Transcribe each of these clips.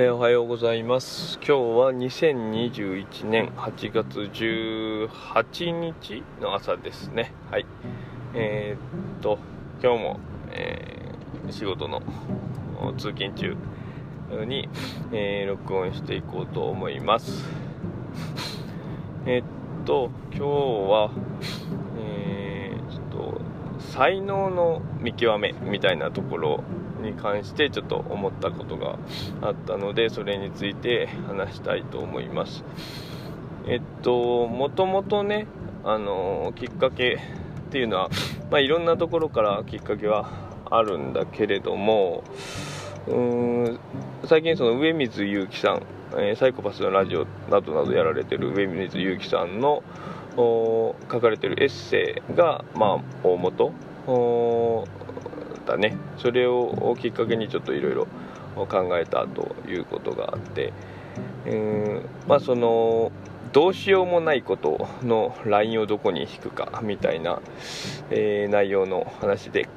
えー、おはようございます。今日は2021年8月18日の朝ですね。はい。えー、っと今日も、えー、仕事の通勤中に、えー、録音していこうと思います。えっと今日はえー、ちょっと才能の見極めみたいなところに関してちょっと思ったことがあったのでそれについて話したいと思います。えっともともとねあのきっかけっていうのは、まあ、いろんなところからきっかけはあるんだけれどもうーん最近その上水祐樹さん、えー、サイコパスのラジオなどなどやられてる上水祐樹さんの書かれてるエッセイが、まあ、大元だねそれをきっかけにちょっといろいろ考えたということがあってうんまあそのどうしようもないことのラインをどこに引くかみたいな、えー、内容の話で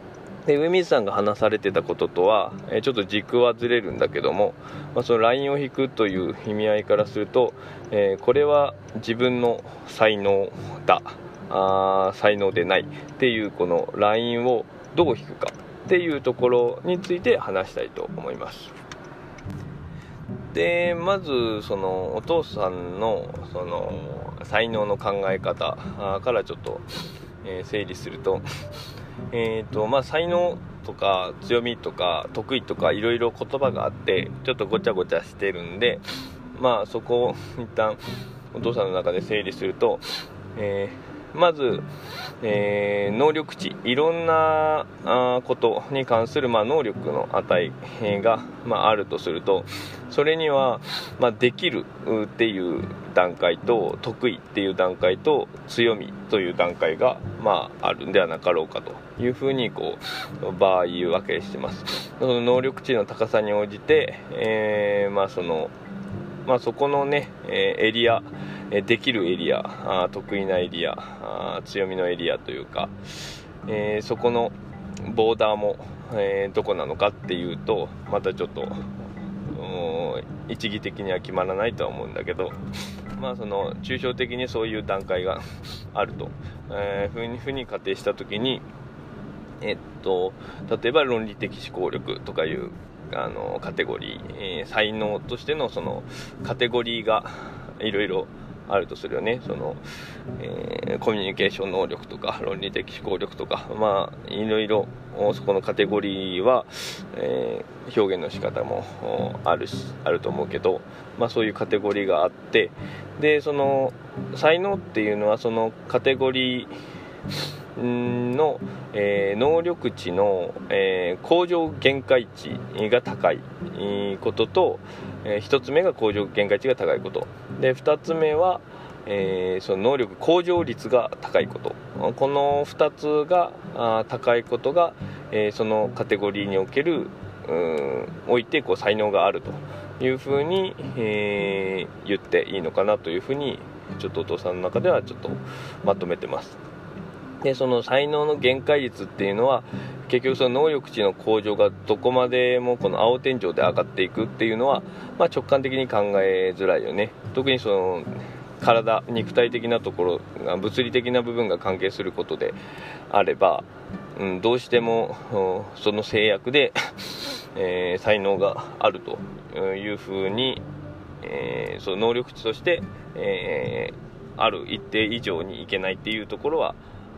で上水さんが話されてたこととは、えー、ちょっと軸はずれるんだけども、まあ、そのラインを引くという意味合いからすると、えー、これは自分の才能だあ才能でないっていうこのラインをどう引くかっていうところについて話したいと思います。でまずそのお父さんのその才能の考え方からちょっと、え、整理すると, えーとまあ、才能とか強みとか得意とかいろいろ言葉があってちょっとごちゃごちゃしてるんでまあそこを一旦お父さんの中で整理すると、えーまず、えー、能力値いろんなあことに関する、まあ、能力の値が、まあ、あるとするとそれには、まあ、できるっていう段階と得意っていう段階と強みという段階が、まあ、あるんではなかろうかというふうにこう場合分けしてます。その能力値の高さに応じて、えー、まあそのまあ、そこのね、えー、エリアえできるエリアあ得意なエリアあ強みのエリアというか、えー、そこのボーダーも、えー、どこなのかっていうとまたちょっと一義的には決まらないとは思うんだけどまあその抽象的にそういう段階が あると、えー、ふうにふうに仮定した時にえっと例えば論理的思考力とかいうあのカテゴリー、えー、才能としてのそのカテゴリーがいろいろあるとするよね。その、えー、コミュニケーション能力とか論理的思考力とかまあいろいろそこのカテゴリーは、えー、表現の仕方もあるしあると思うけど、まあ、そういうカテゴリーがあってでその才能っていうのはそのカテゴリーの、えー、能力値の、えー、向上限界値が高いことと、えー、1つ目が向上限界値が高いこと。で2つ目は、えー、その能力向上率が高いこと。この2つが高いことが、えー、そのカテゴリーにおけるおいてこう才能があるというふうに、えー、言っていいのかなというふうにちょっとお父さんの中ではちょっとまとめてます。でその才能の限界率っていうのは結局その能力値の向上がどこまでもこの青天井で上がっていくっていうのは、まあ、直感的に考えづらいよね。特にその体肉体的なところが物理的な部分が関係することであれば、うん、どうしてもその制約で えー、才能があるというふうに、えー、その能力値として、えー、ある一定以上にいけないっていうところは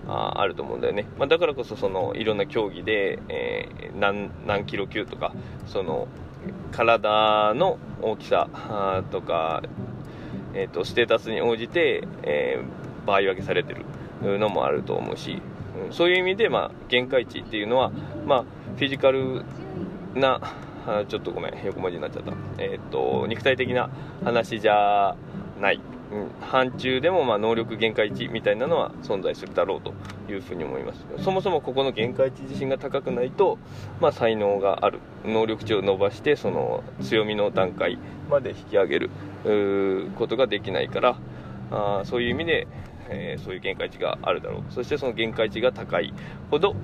ああると思うんだよね、まあ、だからこそそのいろんな競技で、えー、何何キロ級とかその体の大きさとか、えーと、ステータスに応じて、えー、場合分けされてるのもあると思うし、うん、そういう意味で、まあ、限界値っていうのは、まあ、フィジカルなちょっとごめん横文字になっちゃった、えーと肉体的な話じゃない。範疇でもま能力限界値みたいなのは存在するだろうというふうに思います。そもそもここの限界値自身が高くないと、まあ、才能がある。能力値を伸ばしてその強みの段階まで引き上げる。ことができないから。あそういう意味で、えー、そういう限界値があるだろう。そしてその限界値が高いほど、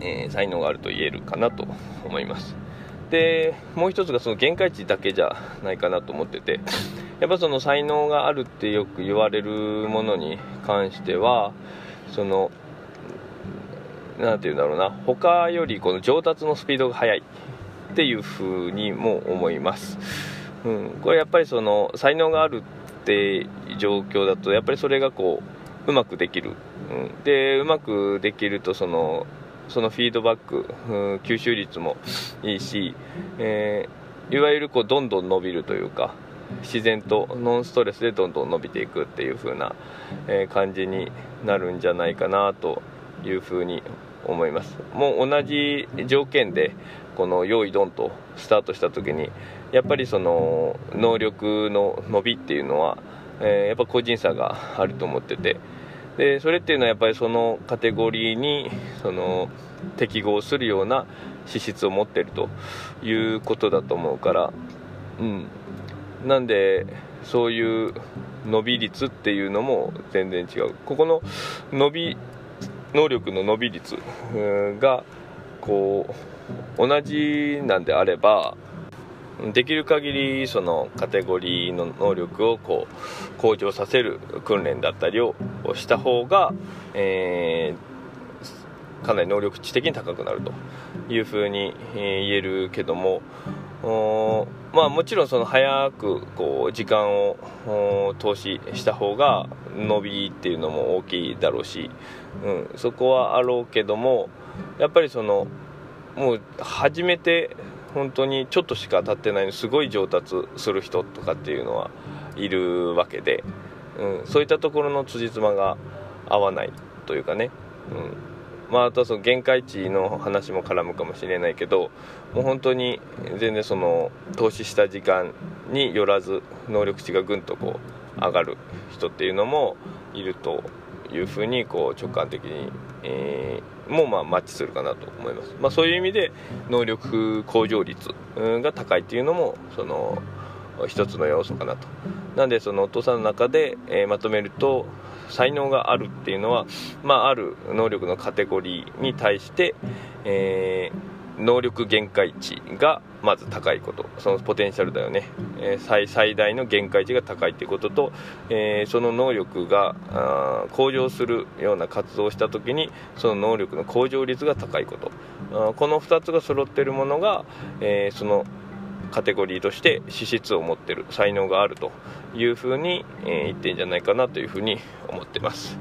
えー、才能があると言えるかなと思います。でもう一つがその限界値だけじゃないかなと思ってて。やっぱその才能があるってよく言われるものに関してはその何て言うんだろうな。他よりこの上達のスピードが速いっていうふうにも思います、うん、これやっぱりその才能があるって状況だとやっぱりそれがこううまくできる、うん、でうまくできるとそのそのフィードバック、うん、吸収率もいいし、えー、いわゆるこうどんどん伸びるというか自然とノンストレスでどんどん伸びていくっていう風な、え、感じになるんじゃないかなというふうに思います。もう同じ条件でこの用意ドンとスタートした時にやっぱりその能力の伸びっていうのは、え、やっぱ個人差があると思ってて。でそれっていうのはやっぱりそのカテゴリーにその適合するような資質を持ってるということだと思うからうん。なんでそういう伸び率っていうのも全然違う。ここの伸び能力の伸び率がこう同じなんであればできる限りそのカテゴリーの能力をこう向上させる訓練だったりをした方が、えー、かなり能力値的に高くなるというふうに言えるけどもまあもちろんその早くこう時間を投資した方が伸びっていうのも大きいだろうし、うん、そこはあろうけどもやっぱりそのもう初めて本当にちょっとしか経ってないのすごい上達する人とかっていうのはいるわけで、うん、そういったところの辻褄が合わないというかね、うん。まあ、あとはその限界値の話も絡むかもしれないけどもう本当に全然その投資した時間によらず能力値がぐんとこう上がる人っていうのもいるというふうにこう直感的に、えー、もまあマッチするかなと思います、まあ、そういう意味で能力向上率が高いっていうのもその一つの要素かなと。なんでそのお父さんの中で、えー、まとめると才能があるっていうのは、まあ、ある能力のカテゴリーに対して、えー能力限界値がまず高いこと。そのポテンシャルだよね、えー、最大の限界値が高いということと、えー、その能力が向上するような活動をした時にその能力の向上率が高いこと。この2つが揃っているものが、えー、そのカテゴリーとして資質を持ってる才能があるというふうに、え言ってんじゃないかなというふうに思ってます。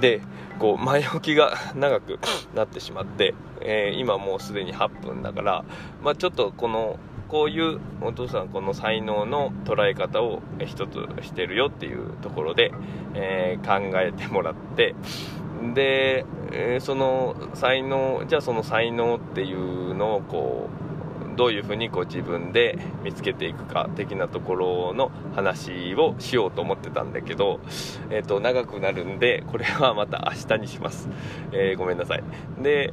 でこう前置きが長くなってしまって、えー、今もうすでに8分だから、まあ、ちょっとこのこういうお父さんこの才能の捉え方を一つしてるよっていうところで、えー、考えてもらってで、えー、その才能じゃあその才能っていうのをこうどういうふうにこう自分で見つけていくか的なところの話をしようと思ってたんだけど、えー、と長くなるんでこれはまた明日にします、えー、ごめんなさい。で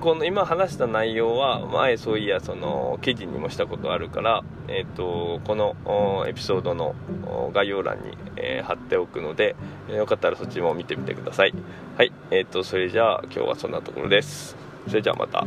この今話した内容は前そういやその記事にもしたことあるから、えーと、このエピソードの概要欄に、え、貼っておくので、よかったらそっちも見てみてください。はい。えーとそれじゃあ今日はそんなところです。それじゃあまた。